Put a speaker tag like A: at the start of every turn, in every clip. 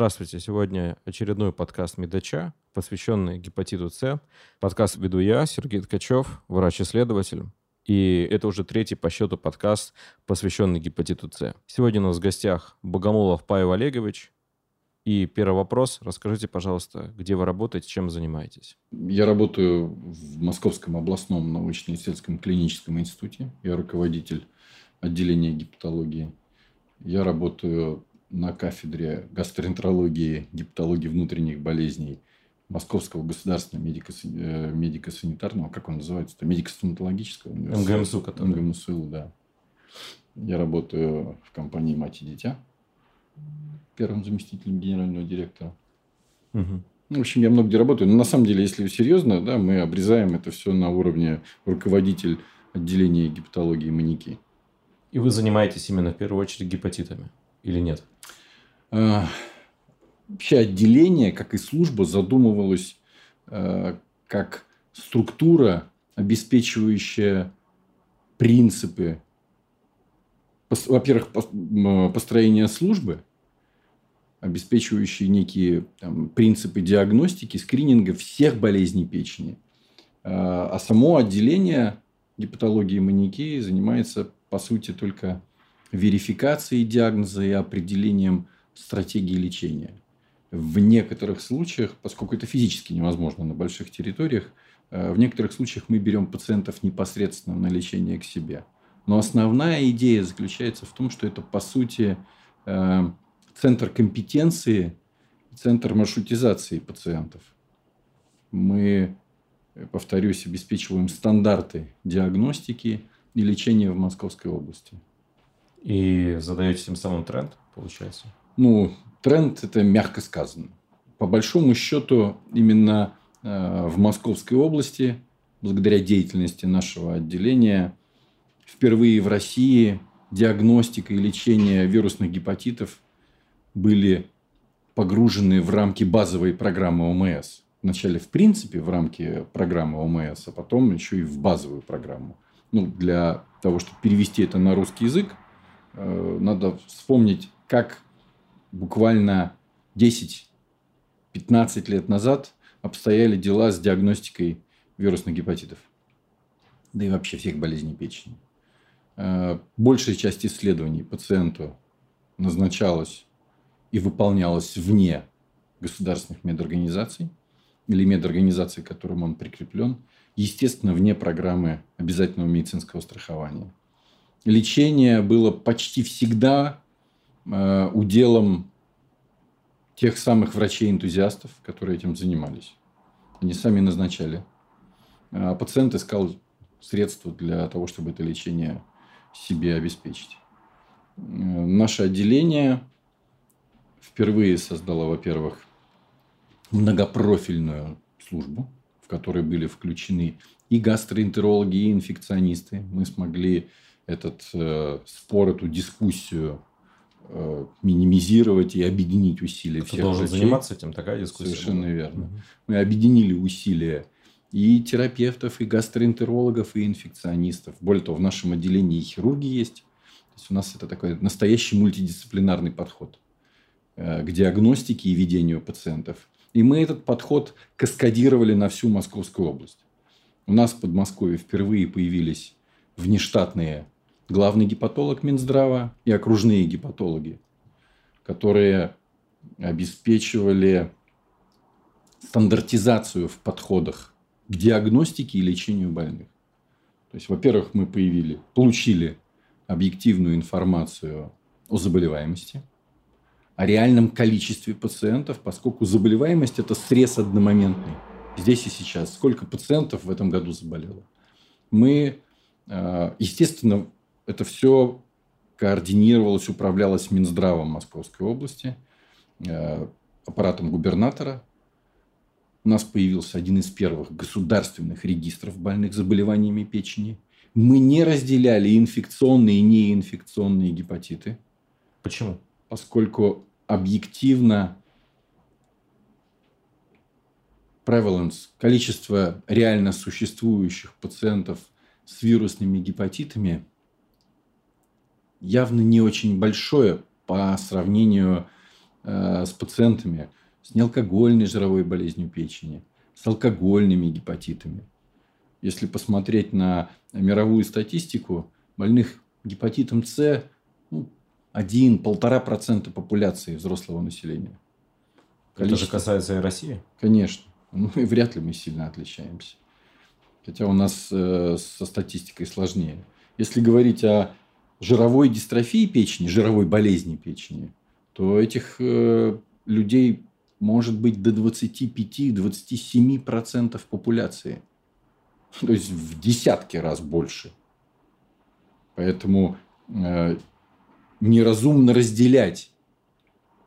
A: Здравствуйте. Сегодня очередной подкаст Медача, посвященный гепатиту С. Подкаст веду я, Сергей Ткачев, врач-исследователь. И это уже третий по счету подкаст, посвященный гепатиту С. Сегодня у нас в гостях Богомолов Павел Олегович. И первый вопрос. Расскажите, пожалуйста, где вы работаете, чем занимаетесь?
B: Я работаю в Московском областном научно-исследовательском клиническом институте. Я руководитель отделения гепатологии. Я работаю на кафедре гастроэнтерологии, гепатологии внутренних болезней Московского государственного э, медико-санитарного, как он называется, медико-стоматологического
A: университета. МГМСУ, который.
B: МГМСУ, да. Я работаю в компании «Мать и дитя», первым заместителем генерального директора. Угу. в общем, я много где работаю. Но на самом деле, если серьезно, да, мы обрезаем это все на уровне руководитель отделения гепатологии и маньяки.
A: И вы занимаетесь именно в первую очередь гепатитами или нет?
B: А, вообще отделение, как и служба, задумывалось а, как структура, обеспечивающая принципы, во-первых, построения службы, обеспечивающие некие там, принципы диагностики, скрининга всех болезней печени. А, а само отделение гепатологии и маньяки занимается, по сути, только верификацией диагноза и определением стратегии лечения. В некоторых случаях, поскольку это физически невозможно на больших территориях, э, в некоторых случаях мы берем пациентов непосредственно на лечение к себе. Но основная идея заключается в том, что это, по сути, э, центр компетенции, центр маршрутизации пациентов. Мы, э, повторюсь, обеспечиваем стандарты диагностики и лечения в Московской области.
A: И задаете тем самым тренд, получается?
B: Ну, тренд – это мягко сказано. По большому счету, именно э, в Московской области, благодаря деятельности нашего отделения, впервые в России диагностика и лечение вирусных гепатитов были погружены в рамки базовой программы ОМС. Вначале, в принципе, в рамки программы ОМС, а потом еще и в базовую программу. Ну, для того, чтобы перевести это на русский язык, надо вспомнить, как буквально 10-15 лет назад обстояли дела с диагностикой вирусных гепатитов. Да и вообще всех болезней печени. Э, большая часть исследований пациенту назначалась и выполнялась вне государственных медорганизаций или медорганизаций, к которым он прикреплен, естественно, вне программы обязательного медицинского страхования лечение было почти всегда э, уделом тех самых врачей-энтузиастов, которые этим занимались. Они сами назначали. А пациент искал средства для того, чтобы это лечение себе обеспечить. Э, наше отделение впервые создало, во-первых, многопрофильную службу, в которой были включены и гастроэнтерологи, и инфекционисты. Мы смогли этот э, спор, эту дискуссию э, минимизировать и объединить усилия
A: Кто всех должен врачей. заниматься этим, такая дискуссия.
B: Совершенно была. верно. Угу. Мы объединили усилия и терапевтов, и гастроэнтерологов, и инфекционистов. Более того, в нашем отделении и хирурги есть. То есть у нас это такой настоящий мультидисциплинарный подход э, к диагностике и ведению пациентов. И мы этот подход каскадировали на всю Московскую область. У нас в Подмосковье впервые появились внештатные главный гепатолог Минздрава и окружные гепатологи, которые обеспечивали стандартизацию в подходах к диагностике и лечению больных. То есть, во-первых, мы появили, получили объективную информацию о заболеваемости, о реальном количестве пациентов, поскольку заболеваемость – это срез одномоментный. Здесь и сейчас. Сколько пациентов в этом году заболело? Мы, э, естественно, это все координировалось, управлялось Минздравом Московской области, э, аппаратом губернатора. У нас появился один из первых государственных регистров больных заболеваниями печени. Мы не разделяли инфекционные и неинфекционные гепатиты.
A: Почему?
B: Поскольку объективно prevalence, количество реально существующих пациентов с вирусными гепатитами явно не очень большое по сравнению э, с пациентами с неалкогольной жировой болезнью печени, с алкогольными гепатитами. Если посмотреть на мировую статистику, больных гепатитом С ну, 1-1,5% популяции взрослого населения.
A: Количество... Это же касается и России?
B: Конечно. Ну, и вряд ли мы сильно отличаемся. Хотя у нас э, со статистикой сложнее. Если говорить о жировой дистрофии печени, жировой болезни печени, то этих э, людей может быть до 25-27% популяции. То есть в десятки раз больше. Поэтому э, неразумно разделять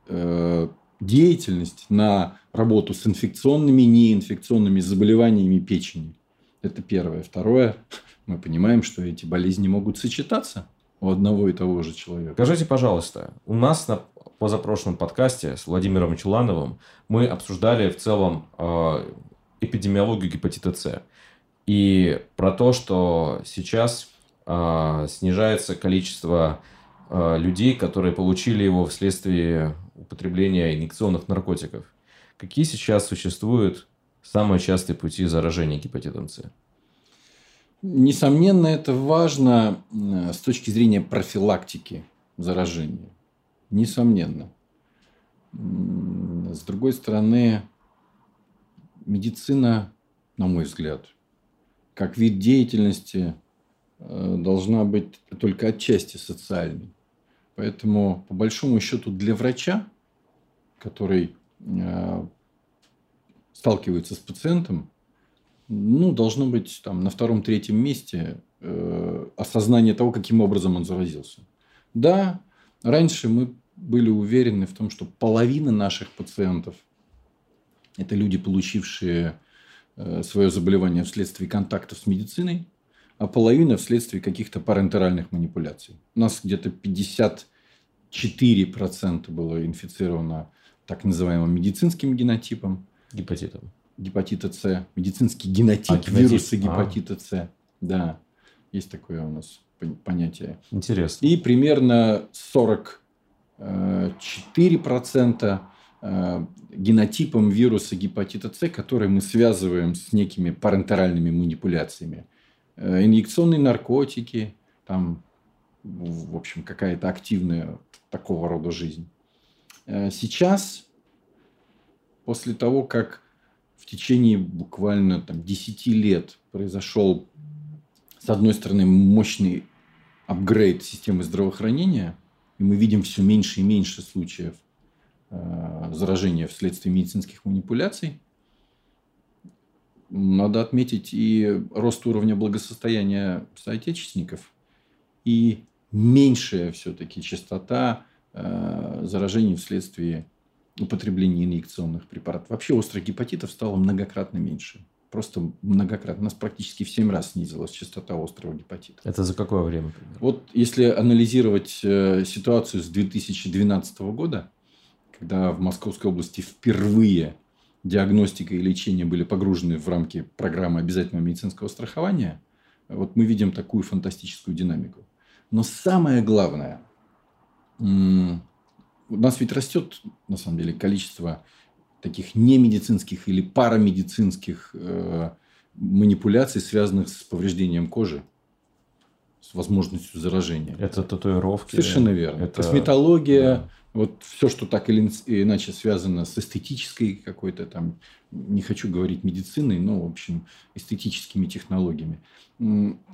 B: э, деятельность на работу с инфекционными и неинфекционными заболеваниями печени. Это первое. Второе, мы понимаем, что эти болезни могут сочетаться у одного и того же человека.
A: Скажите, пожалуйста, у нас на позапрошлом подкасте с Владимиром Чулановым мы обсуждали в целом э, эпидемиологию гепатита С. И про то, что сейчас э, снижается количество э, людей, которые получили его вследствие употребления инъекционных наркотиков. Какие сейчас существуют самые частые пути заражения гепатитом С?
B: Несомненно, это важно с точки зрения профилактики заражения. Несомненно. С другой стороны, медицина, на мой взгляд, как вид деятельности э, должна быть только отчасти социальной. Поэтому, по большому счету, для врача, который э, сталкивается с пациентом, ну, должно быть там на втором-третьем месте э, осознание того, каким образом он заразился. Да, раньше мы были уверены в том, что половина наших пациентов – это люди, получившие э, свое заболевание вследствие контактов с медициной, а половина вследствие каких-то парентеральных манипуляций. У нас где-то 54% было инфицировано так называемым медицинским генотипом.
A: Гепатитом.
B: Гепатита С. Медицинский генотип а, гепатит. вируса гепатита С. Да, есть такое у нас понятие.
A: Интересно.
B: И примерно 44% э, генотипом вируса гепатита С, который мы связываем с некими парентеральными манипуляциями. Э, инъекционные наркотики, там, в общем, какая-то активная такого рода жизнь. Э, сейчас, после того, как в течение буквально там, 10 лет произошел, с одной стороны, мощный апгрейд системы здравоохранения, и мы видим все меньше и меньше случаев э, заражения вследствие медицинских манипуляций, надо отметить и рост уровня благосостояния соотечественников, и меньшая все-таки частота Э, заражений вследствие употребления инъекционных препаратов. Вообще острых гепатитов стало многократно меньше. Просто многократно. У нас практически в 7 раз снизилась частота острого гепатита.
A: Это за какое время? Примерно?
B: Вот если анализировать э, ситуацию с 2012 года, когда в Московской области впервые диагностика и лечение были погружены в рамки программы обязательного медицинского страхования, вот мы видим такую фантастическую динамику. Но самое главное – у нас ведь растет, на самом деле, количество таких немедицинских или парамедицинских э, манипуляций, связанных с повреждением кожи, с возможностью заражения.
A: Это татуировки.
B: Совершенно верно. Это... Косметология, да. вот все, что так или иначе связано с эстетической какой-то там, не хочу говорить медициной, но, в общем, эстетическими технологиями.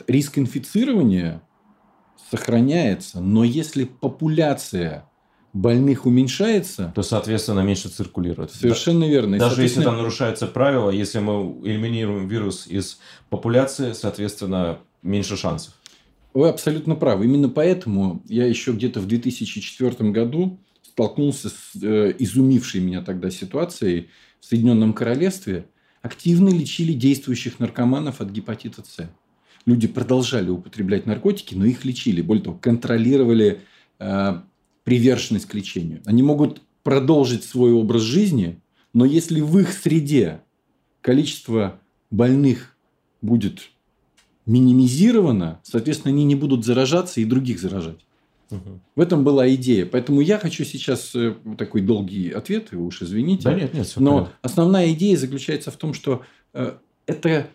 B: Риск инфицирования сохраняется, но если популяция больных уменьшается,
A: то, соответственно, меньше циркулирует.
B: Совершенно да? верно.
A: Даже если там нарушаются правила, если мы элиминируем вирус из популяции, соответственно, меньше шансов.
B: Вы абсолютно правы. Именно поэтому я еще где-то в 2004 году столкнулся с э, изумившей меня тогда ситуацией в Соединенном Королевстве. Активно лечили действующих наркоманов от гепатита С люди продолжали употреблять наркотики, но их лечили. Более того, контролировали э, приверженность к лечению. Они могут продолжить свой образ жизни, но если в их среде количество больных будет минимизировано, соответственно, они не будут заражаться и других заражать. Угу. В этом была идея. Поэтому я хочу сейчас э, такой долгий ответ, вы уж извините.
A: Да нет, нет,
B: Но понятно. основная идея заключается в том, что э, это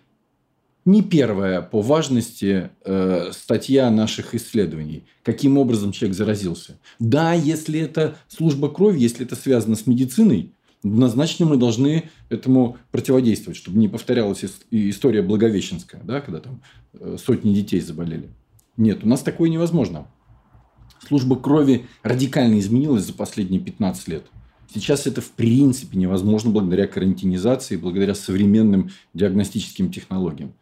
B: не первая по важности э, статья наших исследований. Каким образом человек заразился. Да, если это служба крови, если это связано с медициной, однозначно мы должны этому противодействовать, чтобы не повторялась история Благовещенская, да, когда там э, сотни детей заболели. Нет, у нас такое невозможно. Служба крови радикально изменилась за последние 15 лет. Сейчас это в принципе невозможно благодаря карантинизации, благодаря современным диагностическим технологиям.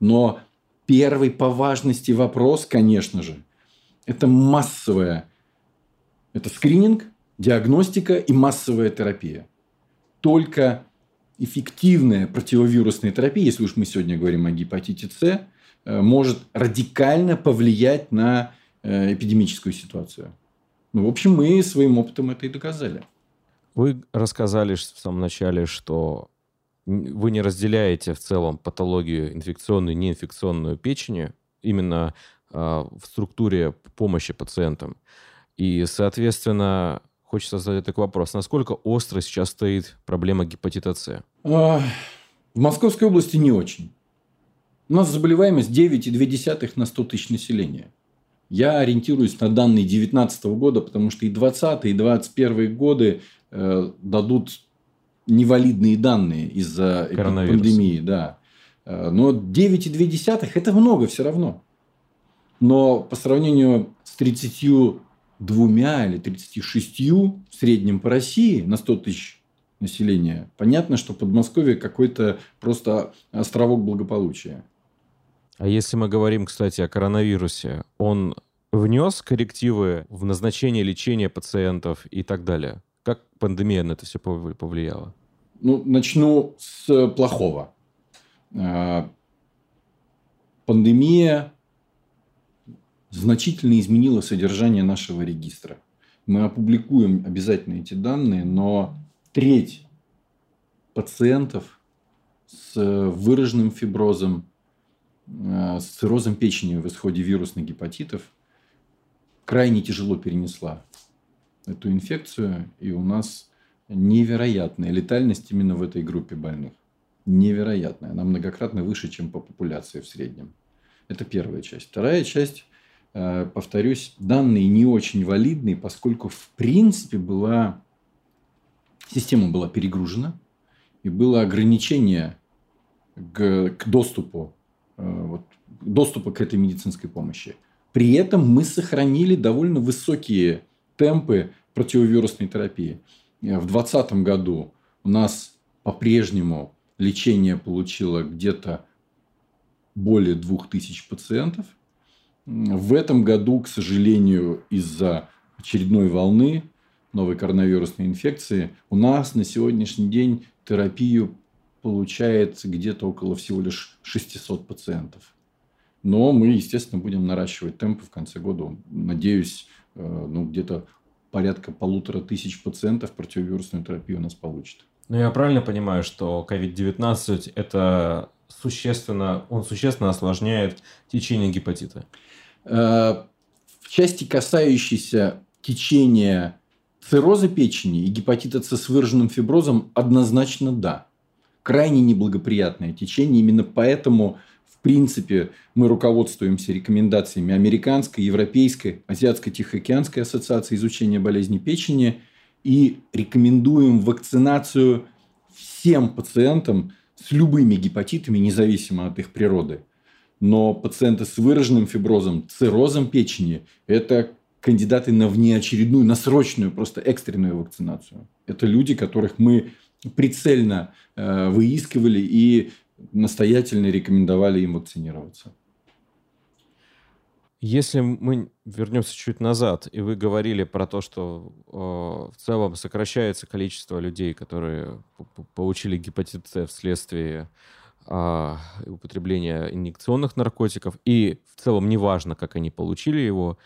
B: Но первый по важности вопрос, конечно же, это массовая, это скрининг, диагностика и массовая терапия. Только эффективная противовирусная терапия, если уж мы сегодня говорим о гепатите С, э, может радикально повлиять на э, эпидемическую ситуацию. Ну, в общем, мы своим опытом это и доказали.
A: Вы рассказали в самом начале, что вы не разделяете в целом патологию инфекционную и неинфекционную печени именно э, в структуре помощи пациентам. И, соответственно, хочется задать такой вопрос. Насколько остро сейчас стоит проблема гепатита С?
B: А, в Московской области не очень. У нас заболеваемость 9,2 на 100 тысяч населения. Я ориентируюсь на данные 2019 года, потому что и 2020, и 2021 годы э, дадут невалидные данные из-за пандемии. Да. Э, но 9,2 это много все равно. Но по сравнению с 32 или 36 в среднем по России на 100 тысяч населения, понятно, что Подмосковье какой-то просто островок благополучия.
A: А если мы говорим, кстати, о коронавирусе, он внес коррективы в назначение лечения пациентов и так далее? Как пандемия на это все повлияла?
B: Ну, начну с плохого. А, пандемия значительно изменила содержание нашего регистра. Мы опубликуем обязательно эти данные, но треть пациентов с выраженным фиброзом, а, с циррозом печени в исходе вирусных гепатитов крайне тяжело перенесла эту инфекцию, и у нас невероятная летальность именно в этой группе больных. Невероятная. Она многократно выше, чем по популяции в среднем. Это первая часть. Вторая часть, э, повторюсь, данные не очень валидные, поскольку в принципе была система была перегружена и было ограничение к, к доступу, э, вот, доступа к этой медицинской помощи. При этом мы сохранили довольно высокие темпы противовирусной терапии. Э, в 2020 году у нас по-прежнему лечение получило где-то более 2000 пациентов. В этом году, к сожалению, из-за очередной волны новой коронавирусной инфекции, у нас на сегодняшний день терапию получается где-то около всего лишь 600 пациентов. Но мы, естественно, будем наращивать темпы в конце года. Надеюсь, ну, где-то порядка полутора тысяч пациентов противовирусную терапию у нас получит.
A: Ну, я правильно понимаю, что COVID-19 это существенно, он существенно осложняет течение гепатита?
B: Э, в части, касающейся течения цирроза печени и гепатита С с выраженным фиброзом, однозначно да. Крайне неблагоприятное течение. Именно поэтому принципе, мы руководствуемся рекомендациями Американской, Европейской, Азиатско-Тихоокеанской ассоциации изучения болезней печени и рекомендуем вакцинацию всем пациентам с любыми гепатитами, независимо от их природы. Но пациенты с выраженным фиброзом, циррозом печени – это кандидаты на внеочередную, на срочную, просто экстренную вакцинацию. Это люди, которых мы прицельно э, выискивали и настоятельно рекомендовали им вакцинироваться.
A: Если мы вернемся чуть назад, и вы говорили про то, что э, в целом сокращается количество людей, которые получили гепатит С вследствие э, употребления инъекционных наркотиков, и в целом неважно, как они получили его,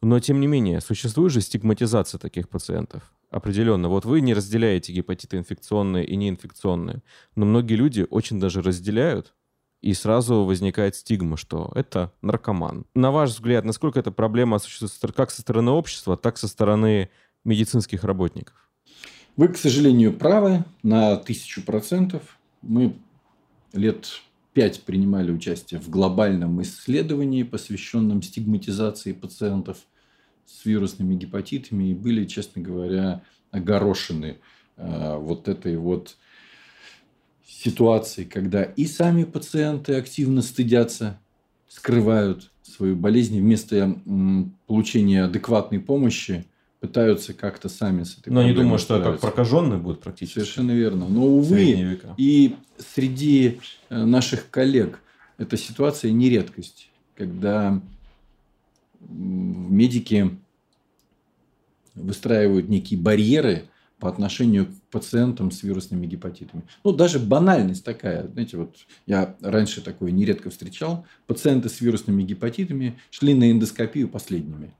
A: но тем не менее существует же стигматизация таких пациентов определенно. Вот вы не разделяете гепатиты инфекционные и неинфекционные, но многие люди очень даже разделяют и сразу возникает стигма, что это наркоман. На ваш взгляд, насколько эта проблема существует как со стороны общества, так со стороны медицинских работников?
B: Вы, к сожалению, правы на тысячу процентов. Мы лет пять принимали участие в глобальном исследовании, посвященном стигматизации пациентов с вирусными гепатитами, и были, честно говоря, огорошены э, вот этой вот ситуацией, когда и сами пациенты активно стыдятся, скрывают свою болезнь, вместо получения адекватной помощи пытаются как-то сами с
A: этой Но они думают, что как прокаженные будут практически.
B: Совершенно верно. Но, увы, и среди э, наших коллег эта ситуация не редкость, когда медики выстраивают некие барьеры по отношению к пациентам с вирусными гепатитами. Ну, даже банальность такая. Знаете, вот я раньше такое нередко встречал. Пациенты с вирусными гепатитами шли на эндоскопию последними.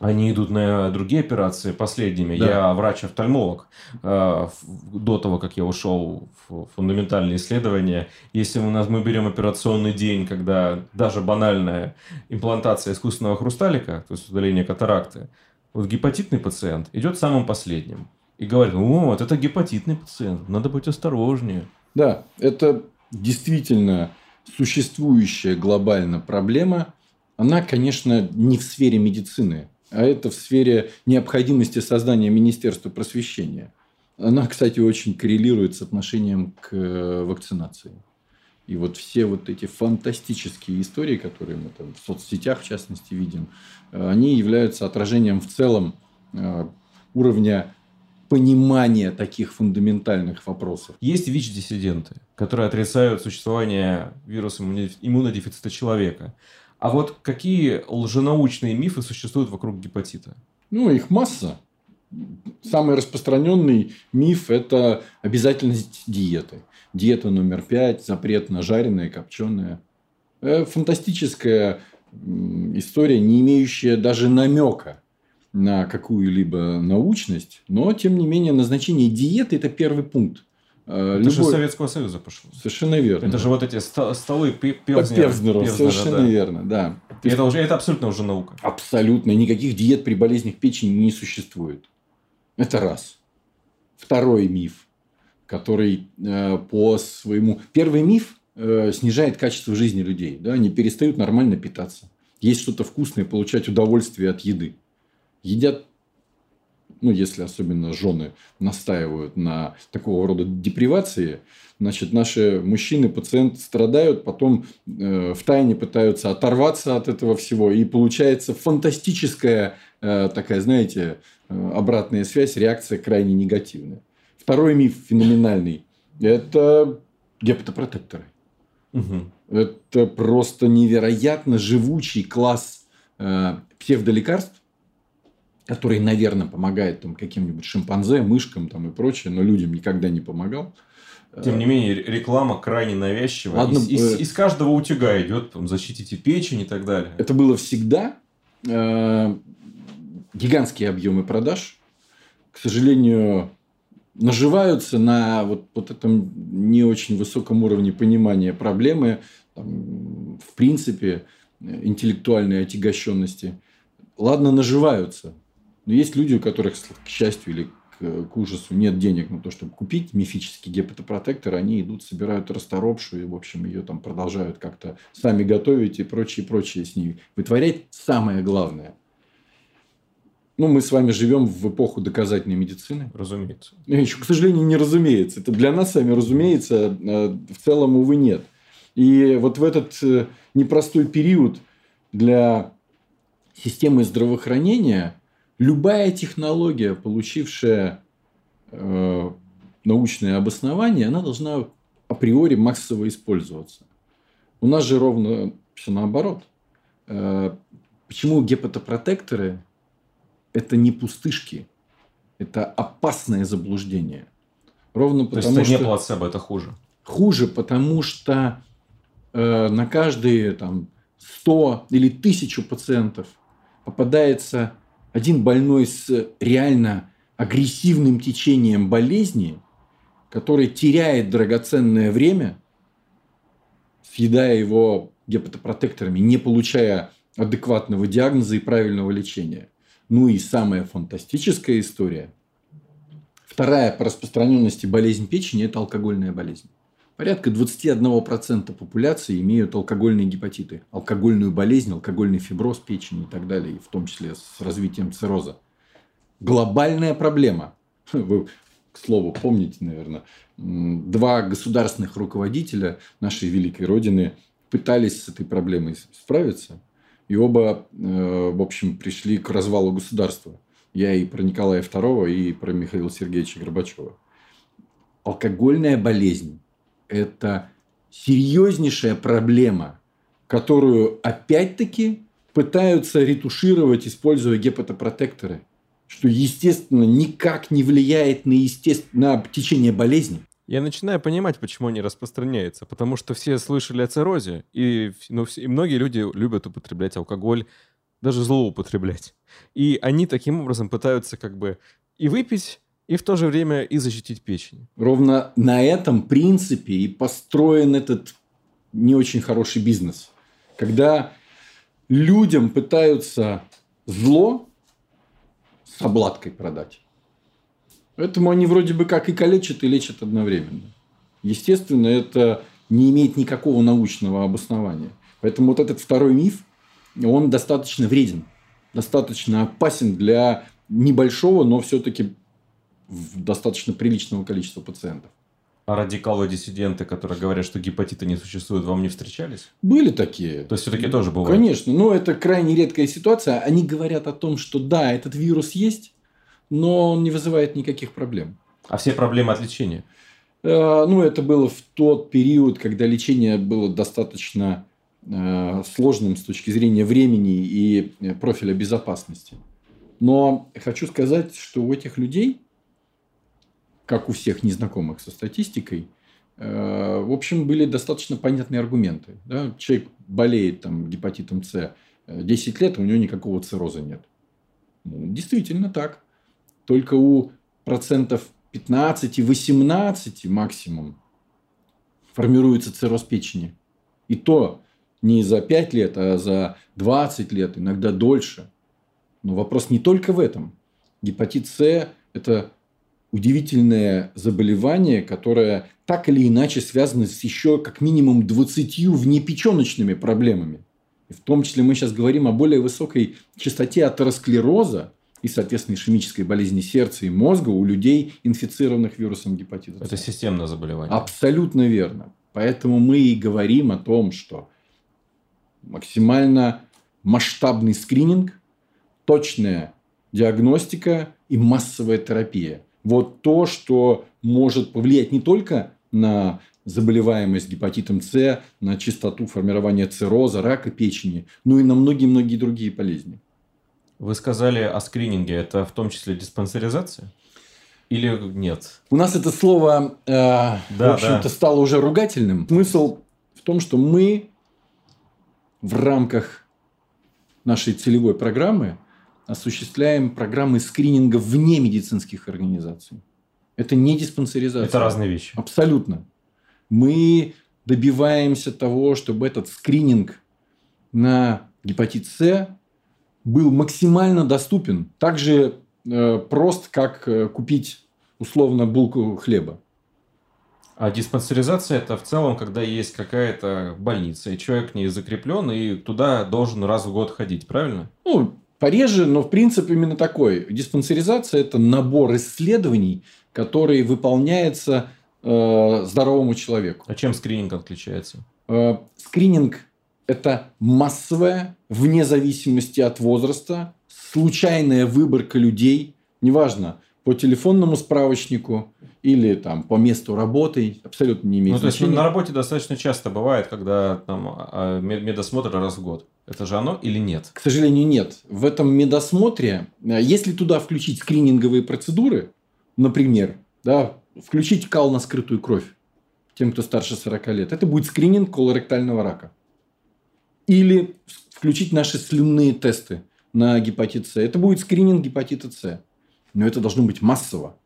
A: Они идут на другие операции последними. Да. Я врач-офтальмолог. Э, до того, как я ушел в фундаментальные исследования, если у нас мы берем операционный день, когда даже банальная имплантация искусственного хрусталика, то есть удаление катаракты, вот гепатитный пациент идет самым последним. И говорит, вот это гепатитный пациент, надо быть осторожнее.
B: Да, это действительно существующая глобальная проблема. Она, конечно, не в сфере медицины а это в сфере необходимости создания Министерства просвещения. Она, кстати, очень коррелирует с отношением к э, вакцинации. И вот все вот эти фантастические истории, которые мы там в соцсетях, в частности, видим, э, они являются отражением в целом э, уровня понимания таких фундаментальных вопросов.
A: Есть ВИЧ-диссиденты, которые отрицают существование вируса иммунодефицита человека. А вот какие лженаучные мифы существуют вокруг гепатита?
B: Ну, их масса. Самый распространенный миф – это обязательность диеты. Диета номер пять, запрет на жареное, копченое. Э, фантастическая история, не имеющая даже намека на какую-либо научность, но, тем не менее, назначение диеты – это первый пункт.
A: Э, это Любой... же Советского Союза пошло.
B: Совершенно верно.
A: Это же вот эти столы
B: Певзнера. Певзнера, совершенно да. верно, да.
A: И это, уже, это абсолютно уже наука.
B: Абсолютно. Никаких диет при болезнях печени не существует. Это раз. Второй миф, который э, по своему... Первый миф э, снижает качество жизни людей. Да? Они перестают нормально питаться. Есть что-то вкусное, получать удовольствие от еды. Едят ну, если особенно жены настаивают на такого рода депривации, значит, наши мужчины, пациенты страдают, потом э, в тайне пытаются оторваться от этого всего, и получается фантастическая э, такая, знаете, э, обратная связь, реакция крайне негативная. Второй миф феноменальный – это гепатопротекторы. Угу. Это просто невероятно живучий класс э, псевдолекарств, который, наверное, помогает там, каким-нибудь шимпанзе, мышкам там, и прочее, но людям никогда не помогал.
A: Тем не менее, реклама крайне навязчивая. Одно... Из, из, из каждого утюга идет, там, защитите печень и так далее.
B: Это было всегда. Э, гигантские объемы продаж. К сожалению, наживаются на вот, вот этом не очень высоком уровне понимания проблемы, там, в принципе, интеллектуальной отягощенности. Ладно, наживаются. Но есть люди, у которых, к счастью или к, к ужасу, нет денег на то, чтобы купить мифический гепатопротектор, они идут, собирают расторопшую, и, в общем, ее там продолжают как-то сами готовить и прочее, прочее с ней. Вытворять самое главное. Ну, мы с вами живем в эпоху доказательной медицины.
A: Разумеется.
B: И еще, к сожалению, не разумеется. Это для нас с вами, разумеется, э, в целом, увы, нет. И вот в этот э, непростой период для системы здравоохранения любая технология, получившая э, научное обоснование, она должна априори массово использоваться. У нас же ровно все наоборот. Э, почему гепатопротекторы – это не пустышки, это опасное заблуждение.
A: Ровно потому, То есть, это что... не плацебо, это хуже.
B: Хуже, потому что э, на каждые там, 100 или 1000 пациентов попадается один больной с реально агрессивным течением болезни, который теряет драгоценное время съедая его гепатопротекторами, не получая адекватного диагноза и правильного лечения. Ну и самая фантастическая история. Вторая по распространенности болезнь печени – это алкогольная болезнь. Порядка 21% популяции имеют алкогольные гепатиты, алкогольную болезнь, алкогольный фиброз печени и так далее, в том числе с развитием цирроза. Глобальная проблема. Вы, к слову, помните, наверное, два государственных руководителя нашей великой Родины пытались с этой проблемой справиться. И оба, э, в общем, пришли к развалу государства. Я и про Николая II, и про Михаила Сергеевича Горбачева. Алкогольная болезнь – это серьезнейшая проблема, которую опять-таки пытаются ретушировать, используя гепатопротекторы, что, естественно, никак не влияет на, естеств... на течение болезни.
A: Я начинаю понимать, почему они распространяются. Потому что все слышали о циррозе, и, ну, и многие люди любят употреблять алкоголь, даже злоупотреблять. И они таким образом пытаются как бы и выпить, и в то же время и защитить печень.
B: Ровно на этом принципе и построен этот не очень хороший бизнес. Когда людям пытаются зло с обладкой продать. Поэтому они вроде бы как и калечат, и лечат одновременно. Естественно, это не имеет никакого научного обоснования. Поэтому вот этот второй миф, он достаточно вреден, достаточно опасен для небольшого, но все-таки достаточно приличного количества пациентов.
A: А радикалы-диссиденты, которые говорят, что гепатита не существует, вам не встречались?
B: Были такие.
A: То есть, все-таки тоже бывает?
B: Конечно. Но это крайне редкая ситуация. Они говорят о том, что да, этот вирус есть, но он не вызывает никаких проблем.
A: А все проблемы от лечения?
B: Э, ну, это было в тот период, когда лечение было достаточно э, сложным с точки зрения времени и э, профиля безопасности. Но хочу сказать, что у этих людей, как у всех незнакомых со статистикой, в общем, были достаточно понятные аргументы. Да? Человек болеет там, гепатитом С 10 лет, а у него никакого цирроза нет. Ну, действительно так только у процентов 15-18 максимум формируется цирроз печени. И то не за 5 лет, а за 20 лет, иногда дольше. Но вопрос не только в этом. Гепатит С – это удивительное заболевание, которое так или иначе связано с еще как минимум 20 внепеченочными проблемами. И в том числе мы сейчас говорим о более высокой частоте атеросклероза, и, соответственно, ишемической болезни сердца и мозга у людей, инфицированных вирусом гепатита
A: Это системное заболевание.
B: Абсолютно верно. Поэтому мы и говорим о том, что максимально масштабный скрининг, точная диагностика и массовая терапия. Вот то, что может повлиять не только на заболеваемость гепатитом С, на частоту формирования цирроза, рака печени, но и на многие-многие другие болезни.
A: Вы сказали о скрининге. Это в том числе диспансеризация? Или нет?
B: У нас это слово, э, да, в общем-то, да. стало уже ругательным. Смысл в том, что мы в рамках нашей целевой программы осуществляем программы скрининга вне медицинских организаций. Это не диспансеризация.
A: Это разные вещи.
B: Абсолютно. Мы добиваемся того, чтобы этот скрининг на гепатит С был максимально доступен. Так же э, прост, как э, купить условно булку хлеба.
A: А диспансеризация это в целом, когда есть какая-то больница, и человек к ней закреплен, и туда должен раз в год ходить, правильно?
B: Ну, пореже, но в принципе именно такой. Диспансеризация это набор исследований, который выполняется э, здоровому человеку.
A: А чем скрининг отличается?
B: Э, скрининг это массовая, вне зависимости от возраста, случайная выборка людей, неважно, по телефонному справочнику или там по месту работы, абсолютно не имеет
A: ну, значения. То есть на работе достаточно часто бывает, когда там а, медосмотр раз в год. Это же оно или нет?
B: К сожалению, нет. В этом медосмотре, э, если туда включить скрининговые процедуры, например, да, включить кал на скрытую кровь тем, кто старше 40 лет, это будет скрининг колоректального рака. Или включить наши слюнные тесты на гепатит С. Это будет скрининг гепатита С. Но это должно быть массово.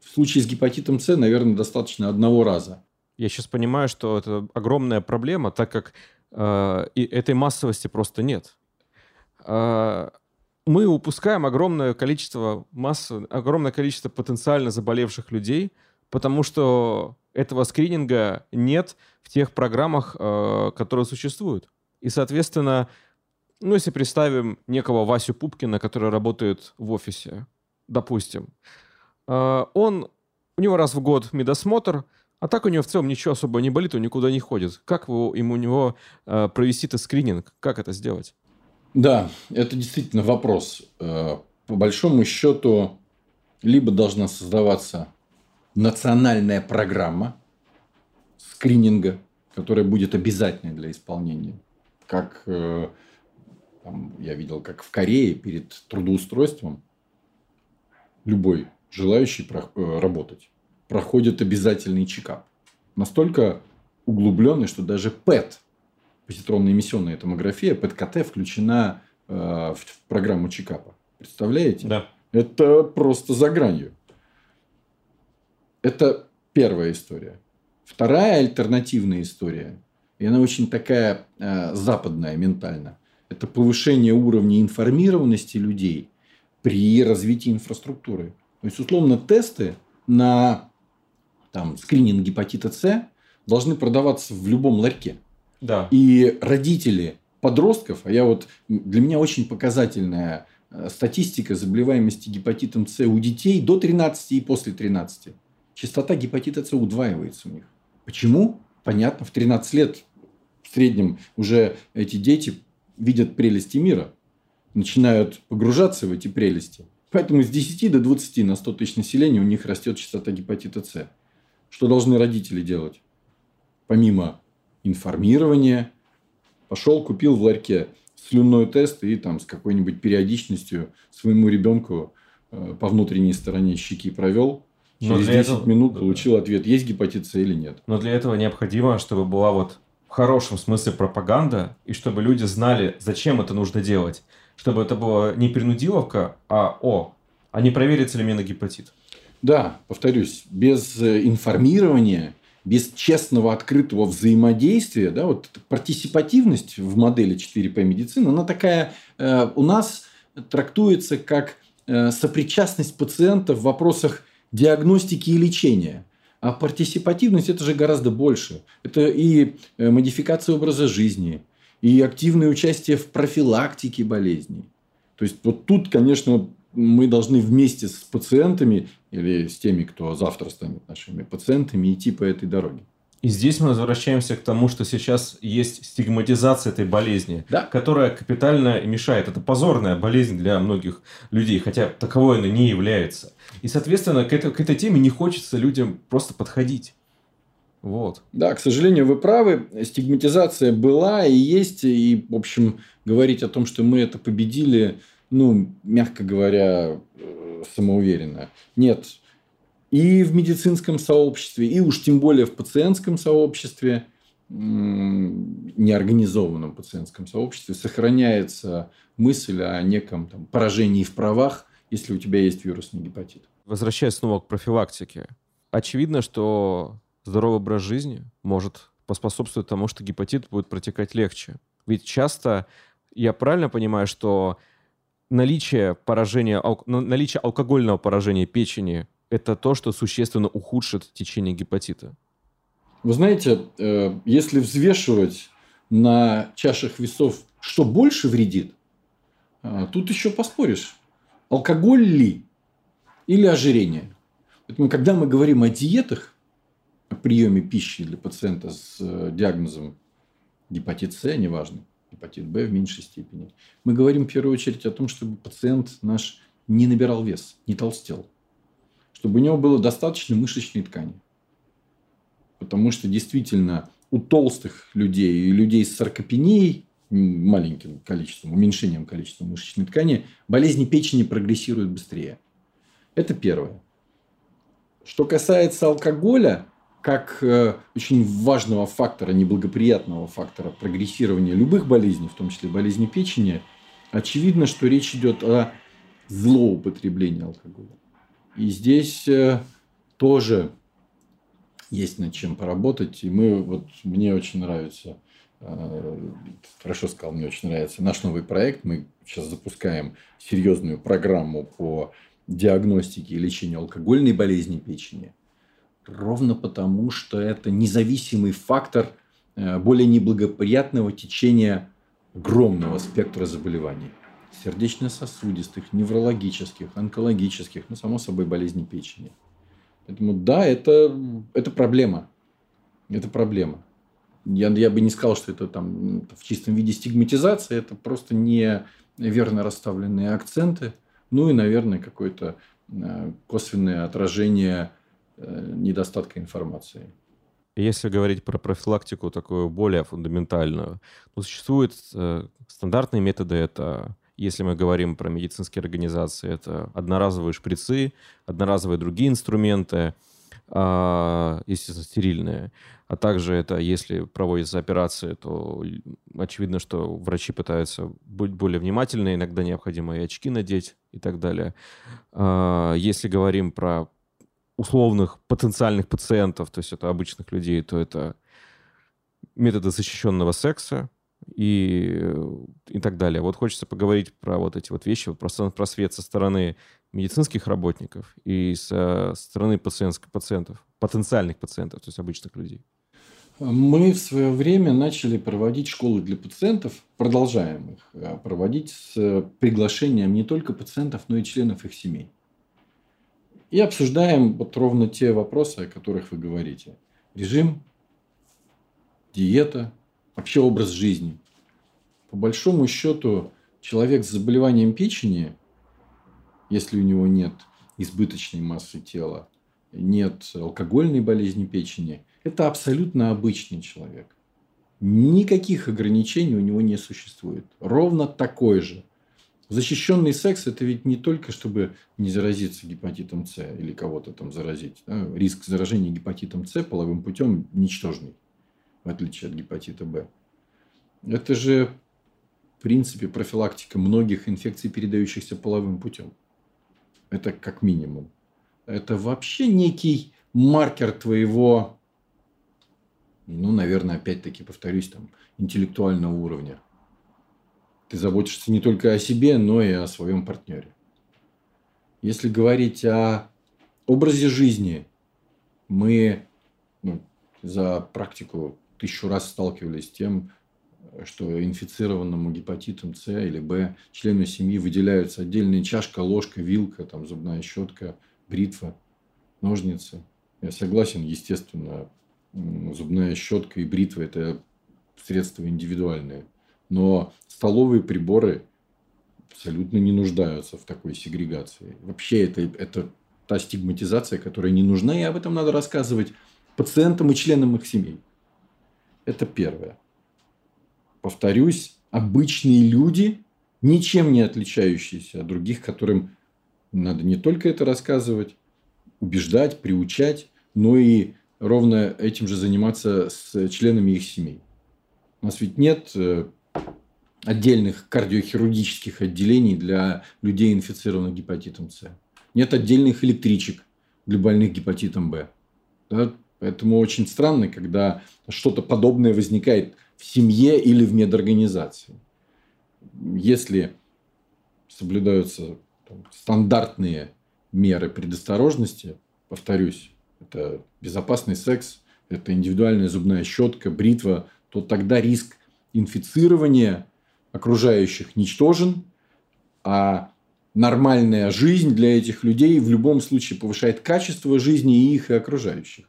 B: В случае с гепатитом С, наверное, достаточно одного раза.
A: Я сейчас понимаю, что это огромная проблема, так как э, и этой массовости просто нет. Э, мы упускаем огромное количество массы, огромное количество потенциально заболевших людей, потому что этого скрининга нет в тех программах, э, которые существуют. И, соответственно, ну, если представим некого Васю Пупкина, который работает в офисе, допустим, э, он, у него раз в год медосмотр, а так у него в целом ничего особо не болит, он никуда не ходит. Как вы, ему у него э, провести-то скрининг? Как это сделать?
B: Да, это действительно вопрос. Э, по большому счету, либо должна создаваться национальная программа скрининга, которая будет обязательной для исполнения. Как там, я видел, как в Корее перед трудоустройством любой желающий э, работать проходит обязательный чекап. Настолько углубленный, что даже ПЭТ, позитронно-эмиссионная томография, ПЭТ-КТ включена э, в программу чекапа. Представляете?
A: Да.
B: Это просто за гранью. Это первая история. Вторая альтернативная история, и она очень такая э, западная ментально, это повышение уровня информированности людей при развитии инфраструктуры. То есть, условно, тесты на там, скрининг гепатита С должны продаваться в любом ларьке.
A: Да.
B: И родители подростков, а я вот для меня очень показательная э, статистика заболеваемости гепатитом С у детей до 13 и после 13 частота гепатита С удваивается у них. Почему? Понятно, в 13 лет в среднем уже эти дети видят прелести мира, начинают погружаться в эти прелести. Поэтому с 10 до 20 на 100 тысяч населения у них растет частота гепатита С. Что должны родители делать? Помимо информирования, пошел, купил в ларьке слюнной тест и там с какой-нибудь периодичностью своему ребенку э, по внутренней стороне щеки провел,
A: но
B: Через
A: для
B: 10
A: этого...
B: минут получил ответ, есть гепатит С или нет.
A: Но для этого необходимо, чтобы была вот в хорошем смысле пропаганда, и чтобы люди знали, зачем это нужно делать. Чтобы это было не принудиловка, а о, а не проверится ли мне на гепатит.
B: Да, повторюсь, без э, информирования, без честного открытого взаимодействия, да, вот партисипативность в модели 4P медицины, она такая э, у нас трактуется как э, сопричастность пациента в вопросах диагностики и лечения. А партисипативность – это же гораздо больше. Это и э, модификация образа жизни, и активное участие в профилактике болезней. То есть, вот тут, конечно, мы должны вместе с пациентами или с теми, кто завтра станет нашими пациентами, идти по этой дороге.
A: И здесь мы возвращаемся к тому, что сейчас есть стигматизация этой болезни,
B: да.
A: которая капитально мешает. Это позорная болезнь для многих людей, хотя таковой она не является. И, соответственно, к этой, к этой теме не хочется людям просто подходить. Вот.
B: Да, к сожалению, вы правы. Стигматизация была и есть. И, в общем, говорить о том, что мы это победили, ну, мягко говоря, э, самоуверенно. Нет, и в медицинском сообществе, и уж тем более в пациентском сообществе, неорганизованном пациентском сообществе, сохраняется мысль о неком там, поражении в правах, если у тебя есть вирусный гепатит.
A: Возвращаясь снова к профилактике. Очевидно, что здоровый образ жизни может поспособствовать тому, что гепатит будет протекать легче. Ведь часто, я правильно понимаю, что наличие поражения, наличие алкогольного поражения печени это то, что существенно ухудшит течение гепатита?
B: Вы знаете, э, если взвешивать на чашах весов, что больше вредит, э, тут еще поспоришь. Алкоголь ли или ожирение? Поэтому, когда мы говорим о диетах, приеме пищи для пациента с э, диагнозом гепатит С, неважно, гепатит Б в меньшей степени, мы говорим в первую очередь о том, чтобы пациент наш не набирал вес, не толстел чтобы у него было достаточно мышечной ткани. Потому что действительно у толстых людей и людей с саркопенией, маленьким количеством, уменьшением количества мышечной ткани, болезни печени прогрессируют быстрее. Это первое. Что касается алкоголя, как э, очень важного фактора, неблагоприятного фактора прогрессирования любых болезней, в том числе болезни печени, очевидно, что речь идет о злоупотреблении алкоголя. И здесь э, тоже есть над чем поработать. И мы, вот мне очень нравится, э, хорошо сказал, мне очень нравится наш новый проект. Мы сейчас запускаем серьезную программу по диагностике и лечению алкогольной болезни печени. Ровно потому, что это независимый фактор э, более неблагоприятного течения огромного спектра заболеваний. Сердечно-сосудистых, неврологических, онкологических, ну, само собой, болезни печени. Поэтому да, это, это проблема. Это проблема. Я, я бы не сказал, что это там в чистом виде стигматизация, это просто неверно расставленные акценты, ну и, наверное, какое-то э, косвенное отражение недостатка информации.
A: Если говорить про профилактику такую более фундаментальную, ну, существуют э, стандартные методы, это если мы говорим про медицинские организации, это одноразовые шприцы, одноразовые другие инструменты, а, естественно, стерильные. А также это, если проводятся операции, то очевидно, что врачи пытаются быть более внимательны, иногда необходимо и очки надеть и так далее. А, если говорим про условных потенциальных пациентов, то есть это обычных людей, то это методы защищенного секса, и, и так далее. Вот хочется поговорить про вот эти вот вещи, про просвет со стороны медицинских работников и со стороны пациентов, потенциальных пациентов, то есть обычных людей.
B: Мы в свое время начали проводить школы для пациентов, продолжаем их а, проводить с приглашением не только пациентов, но и членов их семей. И обсуждаем вот ровно те вопросы, о которых вы говорите. Режим, диета, вообще образ жизни. По большому счету, человек с заболеванием печени, если у него нет избыточной массы тела, нет алкогольной болезни печени, это абсолютно обычный человек. Никаких ограничений у него не существует. Ровно такой же. Защищенный секс – это ведь не только, чтобы не заразиться гепатитом С или кого-то там заразить. Да? Риск заражения гепатитом С половым путем ничтожный в отличие от гепатита Б. Это же, в принципе, профилактика многих инфекций, передающихся половым путем. Это как минимум. Это вообще некий маркер твоего, ну, наверное, опять-таки, повторюсь, там, интеллектуального уровня. Ты заботишься не только о себе, но и о своем партнере. Если говорить о образе жизни, мы ну, за практику тысячу раз сталкивались с тем, что инфицированному гепатитом С или Б члену семьи выделяются отдельная чашка, ложка, вилка, там, зубная щетка, бритва, ножницы. Я согласен, естественно, зубная щетка и бритва – это средства индивидуальные. Но столовые приборы абсолютно не нуждаются в такой сегрегации. Вообще это, это та стигматизация, которая не нужна, и об этом надо рассказывать пациентам и членам их семей. Это первое. Повторюсь, обычные люди, ничем не отличающиеся от других, которым надо не только это рассказывать, убеждать, приучать, но и ровно этим же заниматься с членами их семей. У нас ведь нет э, отдельных кардиохирургических отделений для людей, инфицированных гепатитом С. Нет отдельных электричек для больных гепатитом Б. Да? Поэтому очень странно, когда что-то подобное возникает в семье или в медорганизации. Если соблюдаются там, стандартные меры предосторожности, повторюсь, это безопасный секс, это индивидуальная зубная щетка, бритва, то тогда риск инфицирования окружающих ничтожен, а нормальная жизнь для этих людей в любом случае повышает качество жизни и их, и окружающих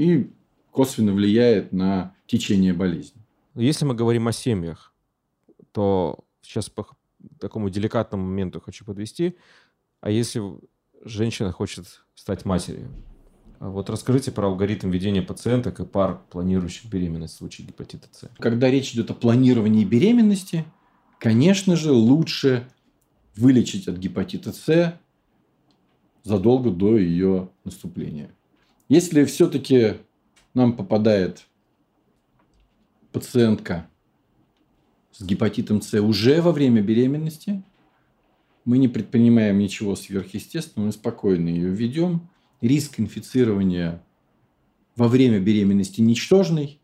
B: и косвенно влияет на течение болезни.
A: Если мы говорим о семьях, то сейчас по такому деликатному моменту хочу подвести. А если женщина хочет стать матерью? А вот расскажите про алгоритм ведения пациенток и пар, планирующих беременность в случае гепатита С.
B: Когда речь идет о планировании беременности, конечно же, лучше вылечить от гепатита С задолго до ее наступления. Если все-таки нам попадает пациентка с гепатитом С уже во время беременности, мы не предпринимаем ничего сверхъестественного, мы спокойно ее ведем. Риск инфицирования во время беременности ничтожный,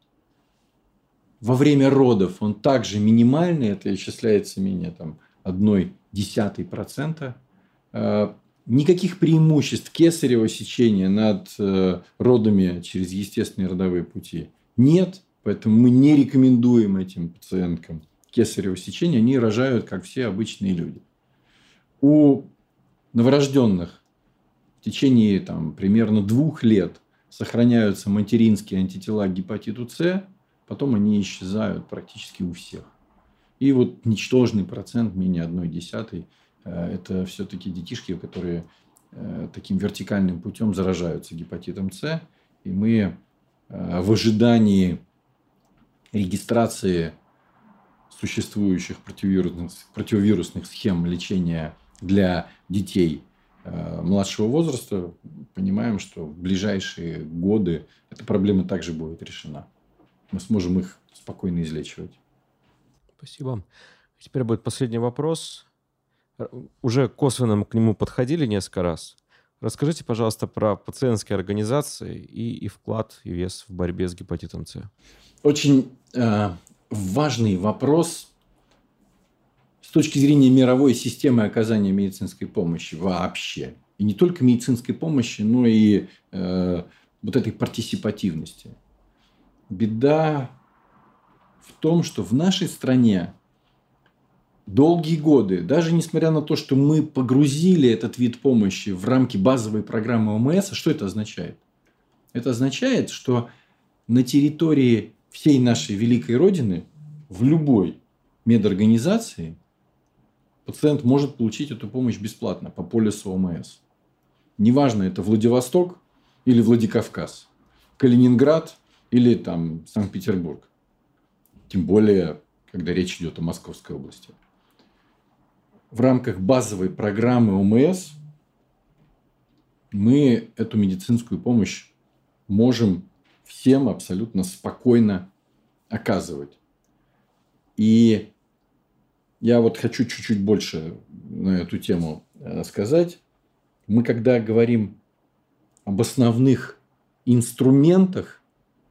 B: во время родов он также минимальный, это исчисляется менее там, одной десятой процента. Э, никаких преимуществ кесарево сечения над э, родами через естественные родовые пути нет, поэтому мы не рекомендуем этим пациенткам кесарево сечение, они рожают, как все обычные люди. У новорожденных в течение там, примерно двух лет сохраняются материнские антитела к гепатиту С, потом они исчезают практически у всех. И вот ничтожный процент, менее одной десятой, э, это все-таки детишки, которые э, таким вертикальным путем заражаются гепатитом С. И мы э, в ожидании регистрации существующих противовирусных, противовирусных схем лечения для детей младшего возраста, понимаем, что в ближайшие годы эта проблема также будет решена. Мы сможем их спокойно излечивать.
A: Спасибо. Теперь будет последний вопрос. Уже косвенно мы к нему подходили несколько раз. Расскажите, пожалуйста, про пациентские организации и, и вклад и вес в борьбе с гепатитом С.
B: Очень э, важный вопрос с точки зрения мировой системы оказания медицинской помощи вообще. И не только медицинской помощи, но и э, вот этой партисипативности. Беда в том, что в нашей стране долгие годы, даже несмотря на то, что мы погрузили этот вид помощи в рамки базовой программы ОМС, что это означает? Это означает, что на территории всей нашей великой Родины, в любой медорганизации, пациент может получить эту помощь бесплатно по полису ОМС. Неважно, это Владивосток или Владикавказ, Калининград или там Санкт-Петербург. Тем более, когда речь идет о Московской области. В рамках базовой программы ОМС мы эту медицинскую помощь можем всем абсолютно спокойно оказывать. И я вот хочу чуть-чуть больше на эту тему э, сказать. Мы когда говорим об основных инструментах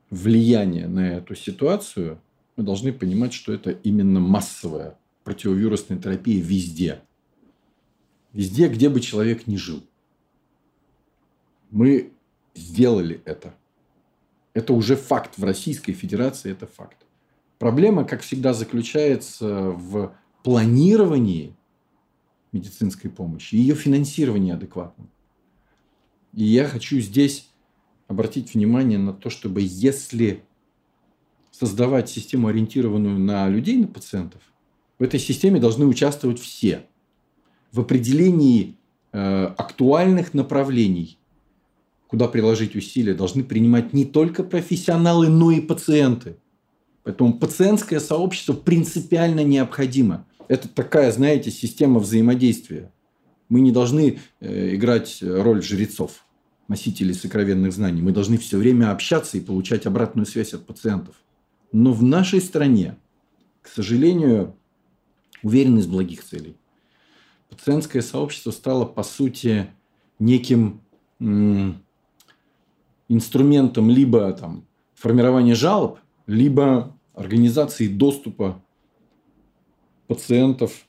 B: влияния на эту ситуацию, мы должны понимать, что это именно массовая противовирусная терапия везде. Везде, где бы человек ни жил. Мы сделали это. Это уже факт. В Российской Федерации это факт. Проблема, как всегда, заключается в планировании медицинской помощи и ее финансировании адекватном. И я хочу здесь обратить внимание на то, чтобы если создавать систему, ориентированную на людей, на пациентов, в этой системе должны участвовать все. В определении э, актуальных направлений, куда приложить усилия, должны принимать не только профессионалы, но и пациенты. Поэтому пациентское сообщество принципиально необходимо. Это такая, знаете, система взаимодействия. Мы не должны э, играть роль жрецов, носителей сокровенных знаний. Мы должны все время общаться и получать обратную связь от пациентов. Но в нашей стране, к сожалению, уверенность благих целей. Пациентское сообщество стало, по сути, неким инструментом либо там, формирования жалоб, либо организации доступа пациентов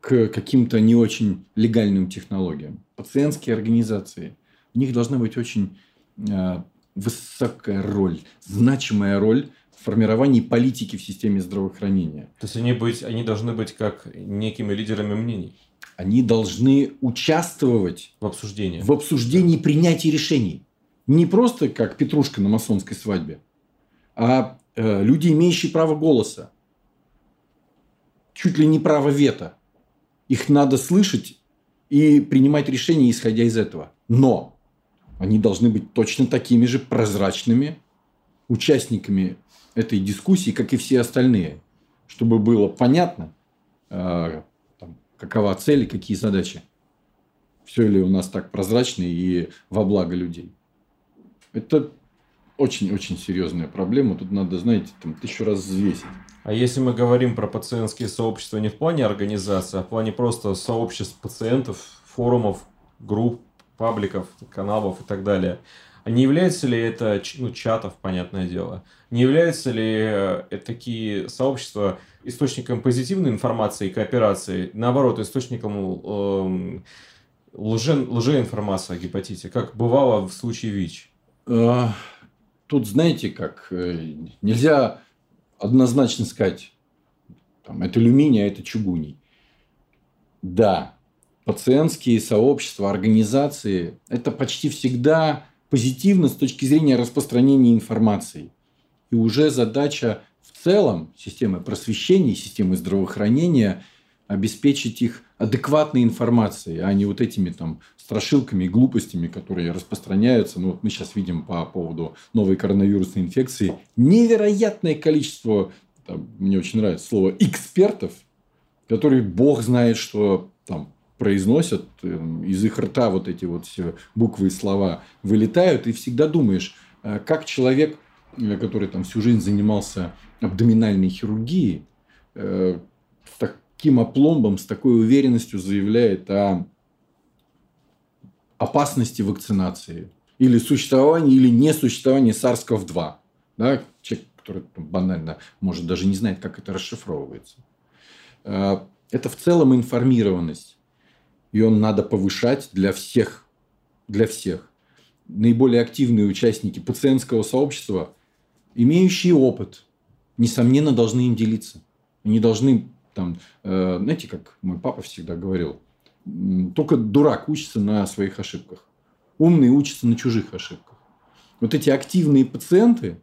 B: к каким-то не очень легальным технологиям. Пациентские организации, у них должна быть очень э, высокая роль, значимая роль формировании политики в системе здравоохранения.
A: То есть они, быть, они должны быть как некими лидерами мнений?
B: Они должны участвовать
A: в обсуждении,
B: в обсуждении принятия решений. Не просто как Петрушка на масонской свадьбе, а э, люди, имеющие право голоса. Чуть ли не право вето. Их надо слышать и принимать решения, исходя из этого. Но они должны быть точно такими же прозрачными участниками этой дискуссии, как и все остальные, чтобы было понятно, э, какова цель и какие задачи. Все ли у нас так прозрачно и во благо людей. Это очень-очень серьезная проблема. Тут надо, знаете, там тысячу раз взвесить.
A: А если мы говорим про пациентские сообщества не в плане организации, а в плане просто сообществ пациентов, форумов, групп, пабликов, каналов и так далее – А не является ли это, ну, чатов, понятное дело, не являются ли э, такие сообщества источником позитивной информации и кооперации, наоборот, источником э, лже, лжеинформации о гепатите, как бывало в случае ВИЧ?
B: А, тут, знаете, как э, нельзя однозначно сказать, там, это алюминий, а это чугуний. Да, пациентские сообщества, организации – это почти всегда позитивно с точки зрения распространения информации. И уже задача в целом системы просвещения, системы здравоохранения обеспечить их адекватной информацией, а не вот этими там страшилками и глупостями, которые распространяются. Ну, вот мы сейчас видим по поводу новой коронавирусной инфекции невероятное количество, там, мне очень нравится слово, экспертов, которые бог знает, что там произносят, эм, из их рта вот эти вот все буквы и слова вылетают, и всегда думаешь, э, как человек, э, который там всю жизнь занимался абдоминальной хирургией, э, с таким опломбом, с такой уверенностью заявляет о опасности вакцинации или существовании или несуществовании SARS-CoV-2. Да? Человек, который банально может даже не знает, как это расшифровывается. Это в целом информированность ее надо повышать для всех. Для всех. Наиболее активные участники пациентского сообщества, имеющие опыт, несомненно, должны им делиться. Они должны, там, э, знаете, как мой папа всегда говорил, только дурак учится на своих ошибках. Умный учится на чужих ошибках. Вот эти активные пациенты,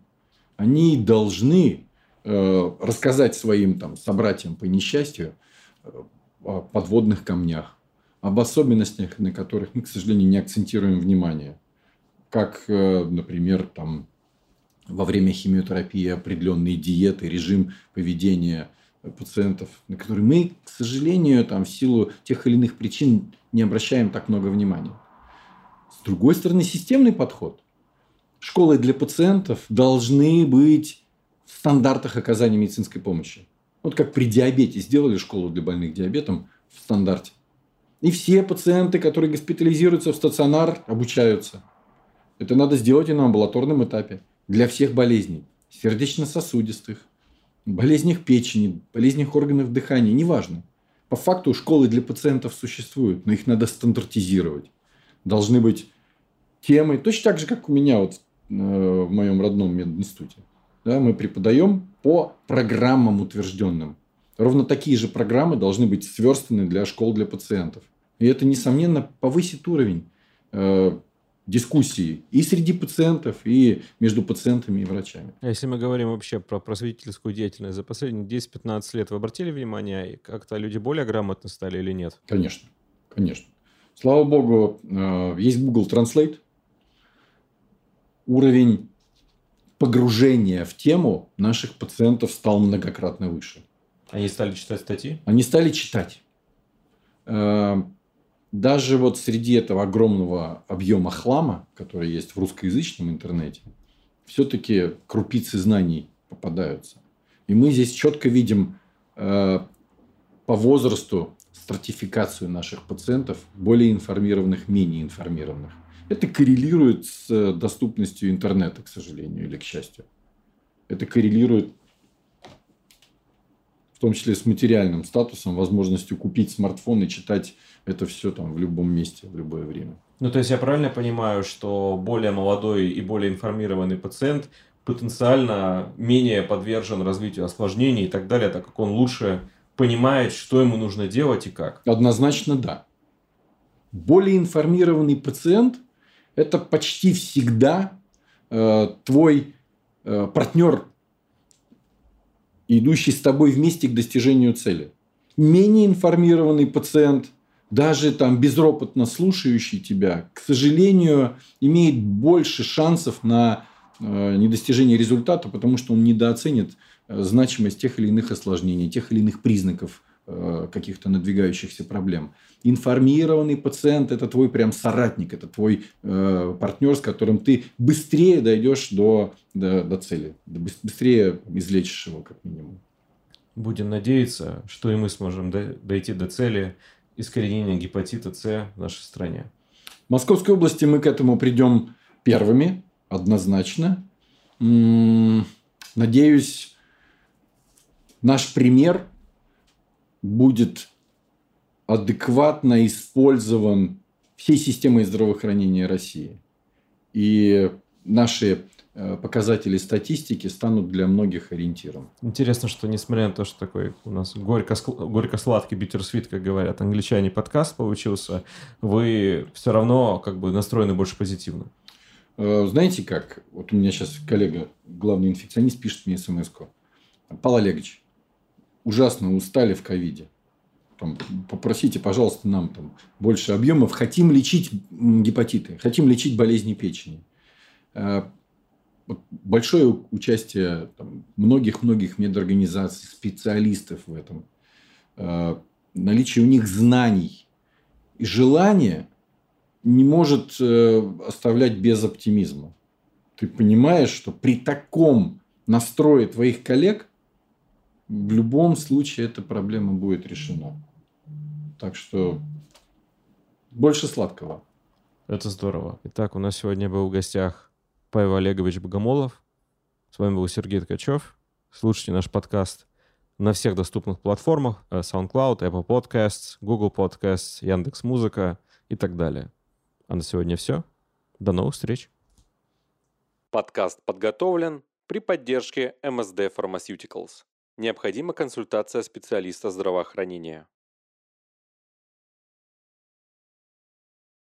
B: они должны э, рассказать своим там, собратьям по несчастью э, о подводных камнях, об особенностях, на которых мы, к сожалению, не акцентируем внимание. Как, э, например, там, во время химиотерапии определенные диеты, режим поведения пациентов, на которые мы, к сожалению, там, в силу тех или иных причин не обращаем так много внимания. С другой стороны, системный подход. Школы для пациентов должны быть в стандартах оказания медицинской помощи. Вот как при диабете сделали школу для больных диабетом в стандарте. И все пациенты, которые госпитализируются в стационар, обучаются. Это надо сделать и на амбулаторном этапе. Для всех болезней. Сердечно-сосудистых, болезнях печени, болезнях органов дыхания. Неважно. По факту школы для пациентов существуют, но их надо стандартизировать. Должны быть темы, точно так же, как у меня вот э, в моем родном мединституте. Да, мы преподаем по программам утвержденным. Ровно такие же программы должны быть сверстаны для школ для пациентов. И это, несомненно, повысит уровень э, дискуссии и среди пациентов, и между пациентами и врачами.
A: А если мы говорим вообще про просветительскую деятельность, за последние 10-15 лет вы обратили внимание, как-то люди более грамотно стали или нет?
B: Конечно, конечно. Слава богу, э, есть Google Translate. Уровень погружения в тему наших пациентов стал многократно выше.
A: Они стали читать статьи?
B: Они стали читать. Э, даже вот среди этого огромного объема хлама, который есть в русскоязычном интернете, все-таки крупицы знаний попадаются. И мы здесь четко видим э, по возрасту стратификацию наших пациентов, более информированных, менее информированных. Это коррелирует с доступностью интернета, к сожалению, или к счастью. Это коррелирует в том числе с материальным статусом, возможностью купить смартфон и читать это все там в любом месте, в любое время.
A: Ну, то есть я правильно понимаю, что более молодой и более информированный пациент потенциально менее подвержен развитию осложнений и так далее, так как он лучше понимает, что ему нужно делать и как?
B: Однозначно да. Более информированный пациент – это почти всегда э, твой э, партнер идущий с тобой вместе к достижению цели. Менее информированный пациент, даже там безропотно слушающий тебя, к сожалению, имеет больше шансов на э, недостижение результата, потому что он недооценит э, значимость тех или иных осложнений, тех или иных признаков каких-то надвигающихся проблем. Информированный пациент – это твой прям соратник, это твой э, партнер, с которым ты быстрее дойдешь до, до, до цели, быстрее излечишь его как минимум.
A: Будем надеяться, что и мы сможем дойти до цели искоренения гепатита С в нашей стране.
B: В Московской области мы к этому придем первыми, однозначно. Надеюсь, наш пример будет адекватно использован всей системой здравоохранения России. И наши э, показатели статистики станут для многих ориентиром.
A: Интересно, что несмотря на то, что такой у нас горько, горько-сладкий битерсвит, как говорят англичане, подкаст получился, вы все равно как бы настроены больше позитивно.
B: Э, знаете как? Вот у меня сейчас коллега, главный инфекционист, пишет мне смс -ку. Павел Олегович, ужасно устали в ковиде. Попросите, пожалуйста, нам там больше объемов. Хотим лечить гепатиты, хотим лечить болезни печени. Э, большое участие многих-многих медорганизаций, специалистов в этом. Э, наличие у них знаний и желания не может э, оставлять без оптимизма. Ты понимаешь, что при таком настрое твоих коллег в любом случае эта проблема будет решена. Так что больше сладкого.
A: Это здорово. Итак, у нас сегодня был в гостях Павел Олегович Богомолов. С вами был Сергей Ткачев. Слушайте наш подкаст на всех доступных платформах. Э, SoundCloud, Apple Podcasts, Google Podcasts, Яндекс.Музыка и так далее. А на сегодня все. До новых встреч.
C: Подкаст подготовлен при поддержке MSD Pharmaceuticals. Необходима консультация специалиста здравоохранения.